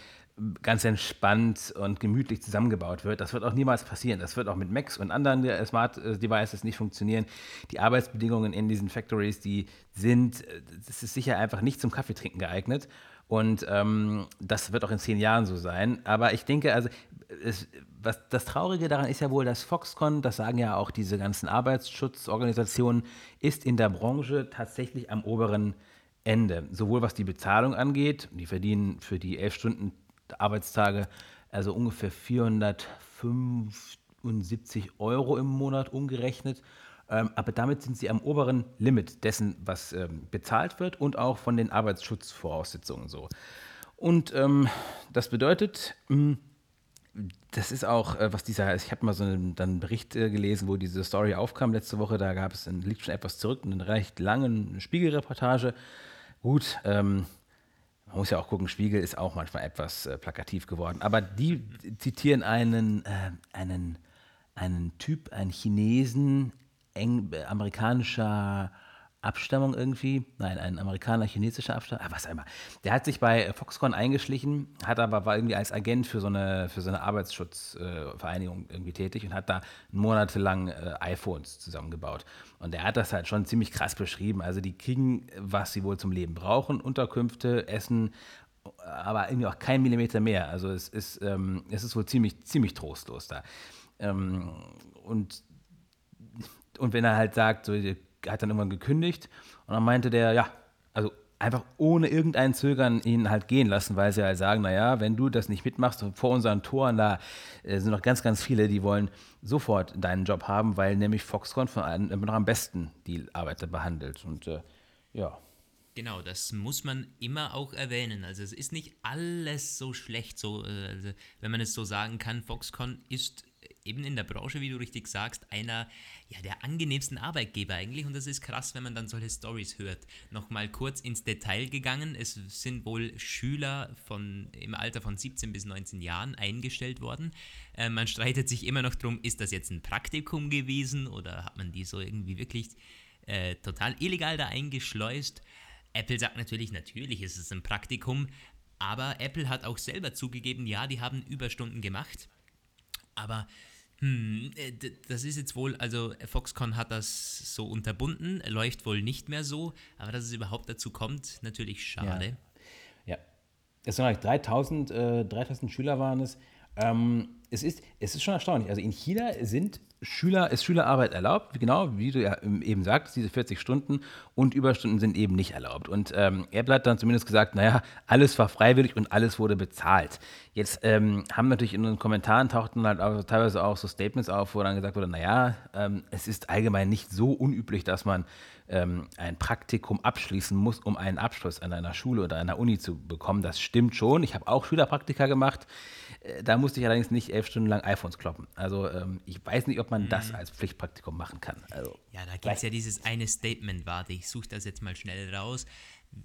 ganz entspannt und gemütlich zusammengebaut wird. Das wird auch niemals passieren. Das wird auch mit Macs und anderen äh, Smart äh, Devices nicht funktionieren. Die Arbeitsbedingungen in diesen Factories, die sind, äh, das ist sicher einfach nicht zum Kaffeetrinken geeignet. Und ähm, das wird auch in zehn Jahren so sein. Aber ich denke, also es, was, das Traurige daran ist ja wohl, dass Foxconn, das sagen ja auch diese ganzen Arbeitsschutzorganisationen, ist in der Branche tatsächlich am oberen Ende. Sowohl was die Bezahlung angeht, die verdienen für die elf Stunden Arbeitstage also ungefähr 475 Euro im Monat umgerechnet. Ähm, aber damit sind sie am oberen Limit dessen, was ähm, bezahlt wird und auch von den Arbeitsschutzvoraussetzungen so. Und ähm, das bedeutet, mh, hm, das ist auch, äh, was dieser, ich habe mal so einen, dann einen Bericht äh, gelesen, wo diese Story aufkam letzte Woche, da gab es, liegt schon etwas zurück, eine recht lange Spiegelreportage. Gut, ähm, man muss ja auch gucken, Spiegel ist auch manchmal etwas äh, plakativ geworden, aber die zitieren einen, äh, einen, einen Typ, einen Chinesen, eng, äh, amerikanischer Abstammung irgendwie. Nein, ein Amerikaner chinesischer Abstammung. Ah, was einmal. Der hat sich bei Foxconn eingeschlichen, hat aber war irgendwie als Agent für so eine, für so eine Arbeitsschutzvereinigung äh, irgendwie tätig und hat da monatelang äh, iPhones zusammengebaut. Und der hat das halt schon ziemlich krass beschrieben. Also die kriegen, was sie wohl zum Leben brauchen, Unterkünfte, Essen, aber irgendwie auch kein Millimeter mehr. Also es ist, ähm, es ist wohl ziemlich, ziemlich trostlos da. Ähm, und, und wenn er halt sagt, so, hat dann irgendwann gekündigt und dann meinte der, ja, also einfach ohne irgendein Zögern ihn halt gehen lassen, weil sie halt sagen, naja, wenn du das nicht mitmachst, vor unseren Toren, da äh, sind noch ganz, ganz viele, die wollen sofort deinen Job haben, weil nämlich Foxconn von allen immer noch am besten die Arbeiter behandelt. Und äh, ja. Genau, das muss man immer auch erwähnen. Also es ist nicht alles so schlecht, so, äh, also, wenn man es so sagen kann. Foxconn ist eben in der Branche, wie du richtig sagst, einer ja, der angenehmsten Arbeitgeber eigentlich. Und das ist krass, wenn man dann solche Stories hört. Nochmal kurz ins Detail gegangen. Es sind wohl Schüler von, im Alter von 17 bis 19 Jahren eingestellt worden. Äh, man streitet sich immer noch darum, ist das jetzt ein Praktikum gewesen oder hat man die so irgendwie wirklich äh, total illegal da eingeschleust? Apple sagt natürlich, natürlich ist es ein Praktikum, aber Apple hat auch selber zugegeben, ja, die haben Überstunden gemacht. Aber hm, äh, das ist jetzt wohl, also Foxconn hat das so unterbunden, läuft wohl nicht mehr so, aber dass es überhaupt dazu kommt, natürlich schade. Ja, ja. es sind 3000, äh, 3000 Schüler waren es. Ähm, es, ist, es ist schon erstaunlich. Also in China sind Schüler, ist Schülerarbeit erlaubt, genau, wie du ja eben sagst, diese 40 Stunden und Überstunden sind eben nicht erlaubt. Und ähm, Apple hat dann zumindest gesagt, naja, alles war freiwillig und alles wurde bezahlt. Jetzt ähm, haben natürlich in den Kommentaren tauchten halt auch, teilweise auch so Statements auf, wo dann gesagt wurde, naja, ähm, es ist allgemein nicht so unüblich, dass man ähm, ein Praktikum abschließen muss, um einen Abschluss an einer Schule oder einer Uni zu bekommen. Das stimmt schon. Ich habe auch Schülerpraktika gemacht. Da musste ich allerdings nicht elf Stunden lang iPhones kloppen. Also ähm, ich weiß nicht, ob man mhm. das als Pflichtpraktikum machen kann. Also, ja, da gibt es ja dieses eine Statement. Warte, ich suche das jetzt mal schnell raus.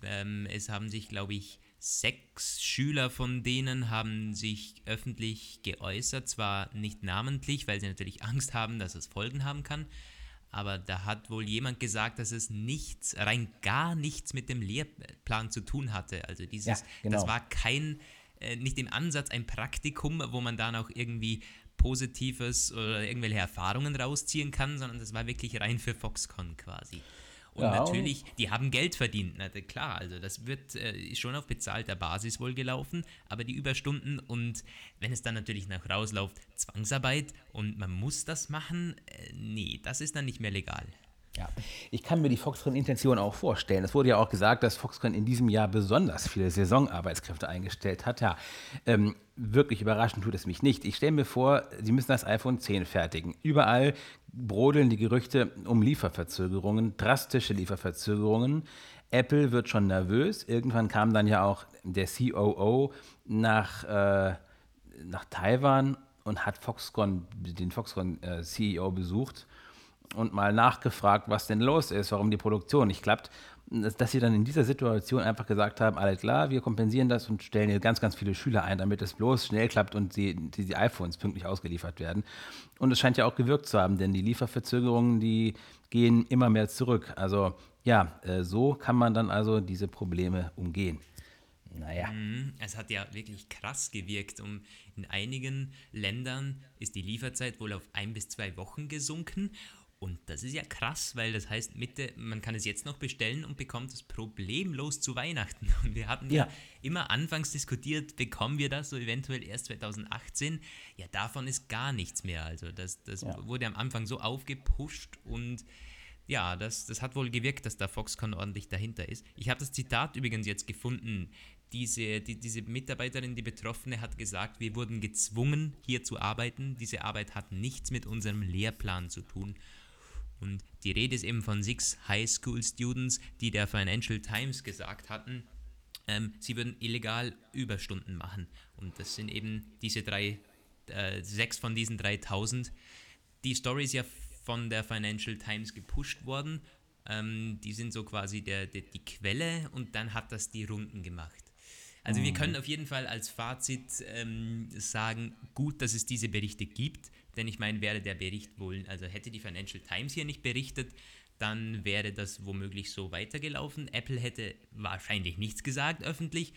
Ähm, es haben sich, glaube ich, sechs Schüler von denen haben sich öffentlich geäußert. Zwar nicht namentlich, weil sie natürlich Angst haben, dass es Folgen haben kann. Aber da hat wohl jemand gesagt, dass es nichts, rein gar nichts mit dem Lehrplan zu tun hatte. Also dieses, ja, genau. das war kein äh, nicht im Ansatz ein Praktikum, wo man dann auch irgendwie Positives oder irgendwelche Erfahrungen rausziehen kann, sondern das war wirklich rein für Foxconn quasi. Und ja, natürlich, die haben Geld verdient, na klar, also das wird äh, schon auf bezahlter Basis wohl gelaufen, aber die Überstunden und wenn es dann natürlich nach rausläuft, Zwangsarbeit und man muss das machen, äh, nee, das ist dann nicht mehr legal. Ja, ich kann mir die Foxconn-Intention auch vorstellen. Es wurde ja auch gesagt, dass Foxconn in diesem Jahr besonders viele Saisonarbeitskräfte eingestellt hat. Ja, ähm, wirklich überraschend tut es mich nicht. Ich stelle mir vor, sie müssen das iPhone 10 fertigen. Überall brodeln die Gerüchte um Lieferverzögerungen, drastische Lieferverzögerungen. Apple wird schon nervös. Irgendwann kam dann ja auch der COO nach, äh, nach Taiwan und hat Foxconn, den Foxconn-CEO äh, besucht und mal nachgefragt, was denn los ist, warum die Produktion nicht klappt. Dass sie dann in dieser Situation einfach gesagt haben, alles klar, wir kompensieren das und stellen hier ganz, ganz viele Schüler ein, damit es bloß schnell klappt und die, die, die iPhones pünktlich ausgeliefert werden. Und es scheint ja auch gewirkt zu haben, denn die Lieferverzögerungen, die gehen immer mehr zurück. Also ja, äh, so kann man dann also diese Probleme umgehen. Naja. Mhm, es hat ja wirklich krass gewirkt. Um, in einigen Ländern ist die Lieferzeit wohl auf ein bis zwei Wochen gesunken. Und das ist ja krass, weil das heißt, Mitte, man kann es jetzt noch bestellen und bekommt es problemlos zu Weihnachten. Und wir hatten ja. ja. immer anfangs diskutiert, bekommen wir das so eventuell erst 2018. Ja, davon ist gar nichts mehr. Also das, das ja. wurde am Anfang so aufgepusht und ja, das, das hat wohl gewirkt, dass da Foxconn ordentlich dahinter ist. Ich habe das Zitat übrigens jetzt gefunden. Diese, die, diese Mitarbeiterin, die Betroffene, hat gesagt, wir wurden gezwungen, hier zu arbeiten. Diese Arbeit hat nichts mit unserem Lehrplan zu tun. Und die Rede ist eben von six High School Students, die der Financial Times gesagt hatten, ähm, sie würden illegal Überstunden machen. Und das sind eben diese drei, äh, sechs von diesen 3000. Die Story ist ja von der Financial Times gepusht worden. Ähm, die sind so quasi der, der, die Quelle und dann hat das die Runden gemacht. Also wir mhm. können auf jeden Fall als Fazit ähm, sagen, gut, dass es diese Berichte gibt. Denn ich meine, wäre der Bericht wohl, also hätte die Financial Times hier nicht berichtet, dann wäre das womöglich so weitergelaufen. Apple hätte wahrscheinlich nichts gesagt öffentlich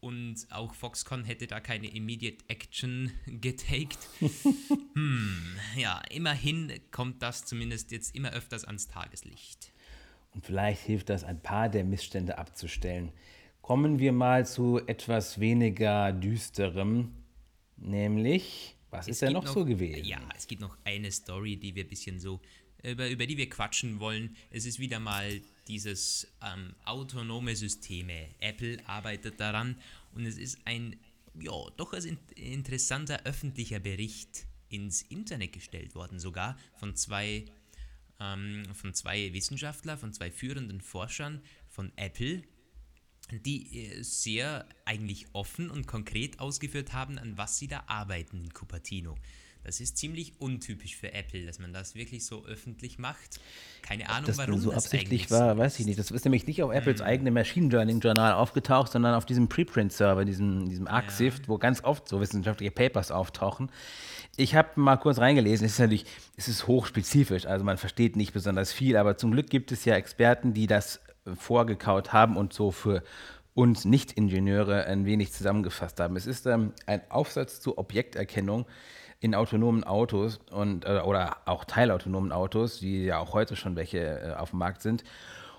und auch Foxconn hätte da keine Immediate Action getaked. hm, ja, immerhin kommt das zumindest jetzt immer öfters ans Tageslicht. Und vielleicht hilft das, ein paar der Missstände abzustellen. Kommen wir mal zu etwas weniger düsterem, nämlich was es ist denn noch, noch, so gewesen? Ja, es gibt noch eine Story, die wir ein bisschen so, über, über die wir quatschen wollen. Es ist wieder mal dieses ähm, autonome Systeme. Apple arbeitet daran und es ist ein, ja, doch ein interessanter öffentlicher Bericht ins Internet gestellt worden, sogar von zwei, ähm, von zwei Wissenschaftler, von zwei führenden Forschern von Apple, die äh, sehr eigentlich offen und konkret ausgeführt haben, an was sie da arbeiten in Cupertino. Das ist ziemlich untypisch für Apple, dass man das wirklich so öffentlich macht. Keine Ahnung, das warum so absichtlich war, weiß ich nicht. Das ist nämlich nicht auf Apples hm. eigenem Machine Learning Journal aufgetaucht, sondern auf diesem Preprint-Server, diesem, diesem ArcSift, ja. wo ganz oft so wissenschaftliche Papers auftauchen. Ich habe mal kurz reingelesen. Es ist natürlich, es ist hochspezifisch, also man versteht nicht besonders viel, aber zum Glück gibt es ja Experten, die das vorgekaut haben und so für uns Nicht-Ingenieure ein wenig zusammengefasst haben. Es ist ähm, ein Aufsatz zur Objekterkennung in autonomen Autos und, äh, oder auch teilautonomen Autos, wie ja auch heute schon welche äh, auf dem Markt sind.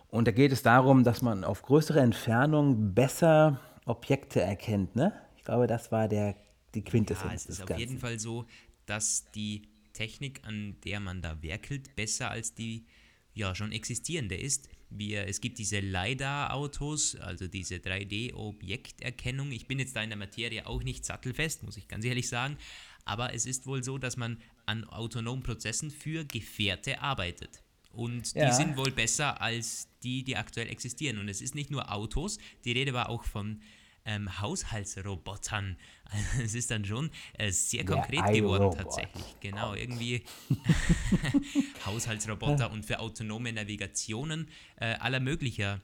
Und da geht es darum, dass man auf größere Entfernung besser Objekte erkennt. Ne? Ich glaube, das war der, die Quintessenz. Ja, es ist auf jeden Fall so, dass die Technik, an der man da werkelt, besser als die ja schon existierende ist. Wir, es gibt diese LiDAR-Autos, also diese 3D-Objekterkennung. Ich bin jetzt da in der Materie auch nicht sattelfest, muss ich ganz ehrlich sagen. Aber es ist wohl so, dass man an autonomen Prozessen für Gefährte arbeitet. Und ja. die sind wohl besser als die, die aktuell existieren. Und es ist nicht nur Autos, die Rede war auch von ähm, Haushaltsrobotern. Also es ist dann schon äh, sehr konkret geworden tatsächlich. Genau, irgendwie Haushaltsroboter und für autonome Navigationen äh, aller möglicher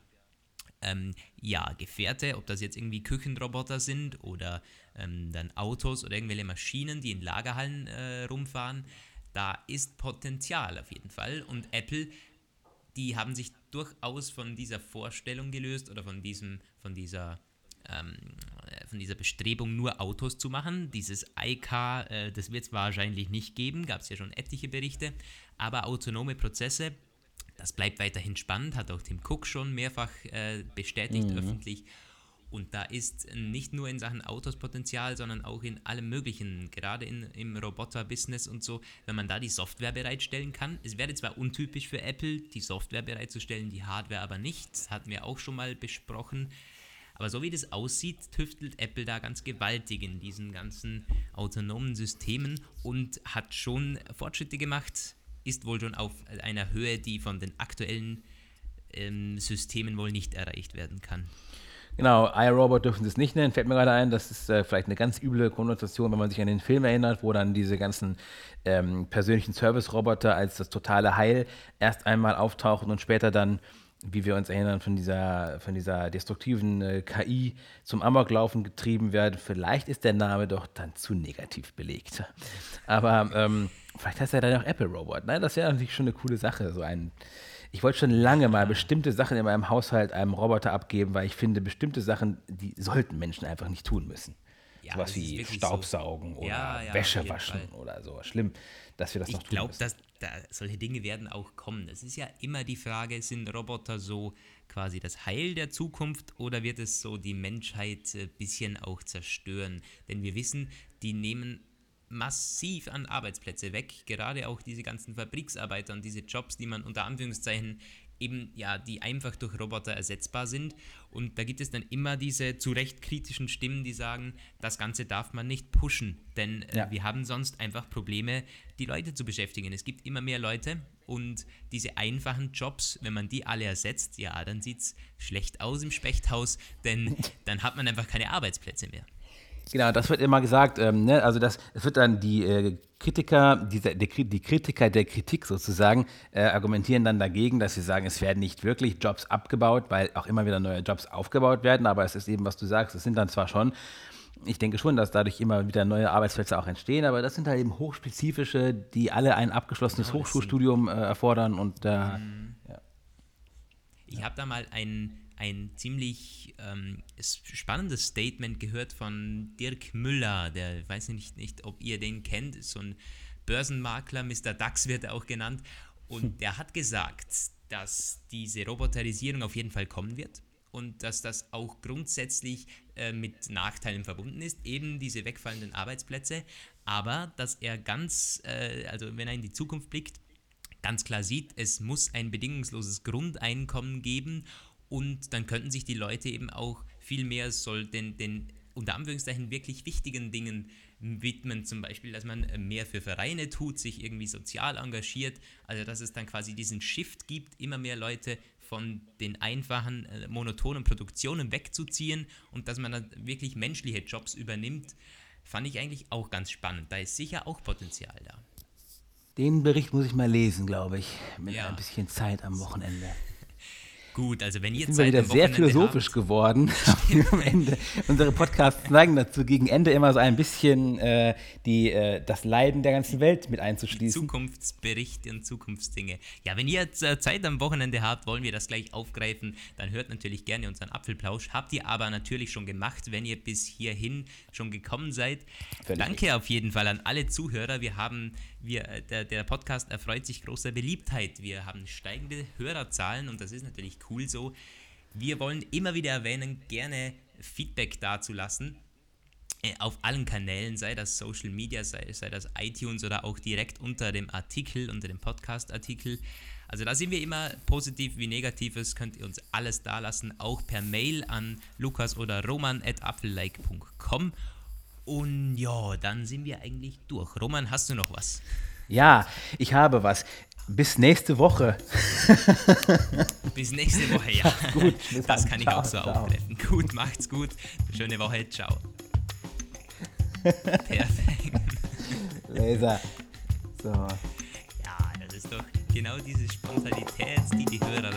ähm, ja, Gefährte, ob das jetzt irgendwie Küchenroboter sind oder ähm, dann Autos oder irgendwelche Maschinen, die in Lagerhallen äh, rumfahren. Da ist Potenzial auf jeden Fall. Und Apple, die haben sich durchaus von dieser Vorstellung gelöst oder von diesem, von dieser ähm, von dieser Bestrebung, nur Autos zu machen. Dieses IK, äh, das wird es wahrscheinlich nicht geben, gab es ja schon etliche Berichte, aber autonome Prozesse, das bleibt weiterhin spannend, hat auch Tim Cook schon mehrfach äh, bestätigt mhm. öffentlich. Und da ist nicht nur in Sachen Autos Potenzial, sondern auch in allem Möglichen, gerade in, im Roboter-Business und so, wenn man da die Software bereitstellen kann. Es wäre zwar untypisch für Apple, die Software bereitzustellen, die Hardware aber nicht. Das hatten wir auch schon mal besprochen. Aber so wie das aussieht, tüftelt Apple da ganz gewaltig in diesen ganzen autonomen Systemen und hat schon Fortschritte gemacht, ist wohl schon auf einer Höhe, die von den aktuellen ähm, Systemen wohl nicht erreicht werden kann. Genau, iRobot dürfen sie es nicht nennen, fällt mir gerade ein. Das ist äh, vielleicht eine ganz üble Konnotation, wenn man sich an den Film erinnert, wo dann diese ganzen ähm, persönlichen Service-Roboter als das totale Heil erst einmal auftauchen und später dann, wie wir uns erinnern, von dieser, von dieser destruktiven äh, KI zum Amoklaufen getrieben werden. Vielleicht ist der Name doch dann zu negativ belegt. Aber ähm, vielleicht heißt er dann auch Apple Robot. Ne? Das wäre natürlich schon eine coole Sache, so ein ich wollte schon lange mal bestimmte Sachen in meinem Haushalt einem Roboter abgeben, weil ich finde, bestimmte Sachen, die sollten Menschen einfach nicht tun müssen. Ja, Sowas wie Staubsaugen so. oder ja, ja, Wäsche waschen oder so. Schlimm, dass wir das ich noch tun glaub, müssen. Ich glaube, solche Dinge werden auch kommen. Es ist ja immer die Frage, sind Roboter so quasi das Heil der Zukunft oder wird es so die Menschheit ein bisschen auch zerstören? Denn wir wissen, die nehmen massiv an Arbeitsplätze weg. Gerade auch diese ganzen Fabriksarbeiter und diese Jobs, die man unter Anführungszeichen eben, ja, die einfach durch Roboter ersetzbar sind. Und da gibt es dann immer diese zu Recht kritischen Stimmen, die sagen, das Ganze darf man nicht pushen, denn äh, ja. wir haben sonst einfach Probleme, die Leute zu beschäftigen. Es gibt immer mehr Leute und diese einfachen Jobs, wenn man die alle ersetzt, ja, dann sieht es schlecht aus im Spechthaus, denn dann hat man einfach keine Arbeitsplätze mehr. Genau, das wird immer gesagt. Ähm, ne? Also das, es wird dann die äh, Kritiker, diese, die, die, Kritiker der Kritik sozusagen, äh, argumentieren dann dagegen, dass sie sagen, es werden nicht wirklich Jobs abgebaut, weil auch immer wieder neue Jobs aufgebaut werden. Aber es ist eben, was du sagst, es sind dann zwar schon, ich denke schon, dass dadurch immer wieder neue Arbeitsplätze auch entstehen, aber das sind halt eben hochspezifische, die alle ein abgeschlossenes genau, Hochschulstudium äh, erfordern und äh, mhm. ja. Ich habe da mal einen ein ziemlich ähm, spannendes Statement gehört von Dirk Müller, der ich weiß nicht, nicht, ob ihr den kennt, ist so ein Börsenmakler, Mr. DAX wird er auch genannt. Und hm. der hat gesagt, dass diese Roboterisierung auf jeden Fall kommen wird und dass das auch grundsätzlich äh, mit Nachteilen verbunden ist, eben diese wegfallenden Arbeitsplätze, aber dass er ganz, äh, also wenn er in die Zukunft blickt, ganz klar sieht, es muss ein bedingungsloses Grundeinkommen geben und dann könnten sich die Leute eben auch viel mehr soll den, den unter Anführungszeichen wirklich wichtigen Dingen widmen, zum Beispiel, dass man mehr für Vereine tut, sich irgendwie sozial engagiert, also dass es dann quasi diesen Shift gibt, immer mehr Leute von den einfachen, äh, monotonen Produktionen wegzuziehen und dass man dann wirklich menschliche Jobs übernimmt, fand ich eigentlich auch ganz spannend. Da ist sicher auch Potenzial da. Den Bericht muss ich mal lesen, glaube ich, mit ja. ein bisschen Zeit am Wochenende. Gut, also wenn ihr jetzt. Sind wir wieder sehr philosophisch habt. geworden am Ende. Unsere Podcasts neigen dazu, gegen Ende immer so ein bisschen äh, die, äh, das Leiden der ganzen Welt mit einzuschließen. Zukunftsberichte und Zukunftsdinge. Ja, wenn ihr jetzt Zeit am Wochenende habt, wollen wir das gleich aufgreifen. Dann hört natürlich gerne unseren Apfelplausch. Habt ihr aber natürlich schon gemacht, wenn ihr bis hierhin schon gekommen seid. Völlig Danke auf jeden Fall an alle Zuhörer. Wir haben wir, äh, der, der Podcast erfreut sich großer Beliebtheit. Wir haben steigende Hörerzahlen und das ist natürlich cool so. Wir wollen immer wieder erwähnen, gerne Feedback dazulassen äh, auf allen Kanälen, sei das Social Media, sei, sei das iTunes oder auch direkt unter dem Artikel, unter dem Podcast-Artikel. Also da sind wir immer positiv wie negatives, könnt ihr uns alles da lassen, auch per Mail an lukas oder roman at apfellike.com und ja, dann sind wir eigentlich durch. Roman, hast du noch was? Ja, ich habe was. Bis nächste Woche. Bis nächste Woche, ja. gut, das kann ich auch so ciao. aufgreifen. Gut, macht's gut. Schöne Woche, ciao. Perfekt. Laser. So. Ja, das ist doch genau diese Spontanität, die die Hörer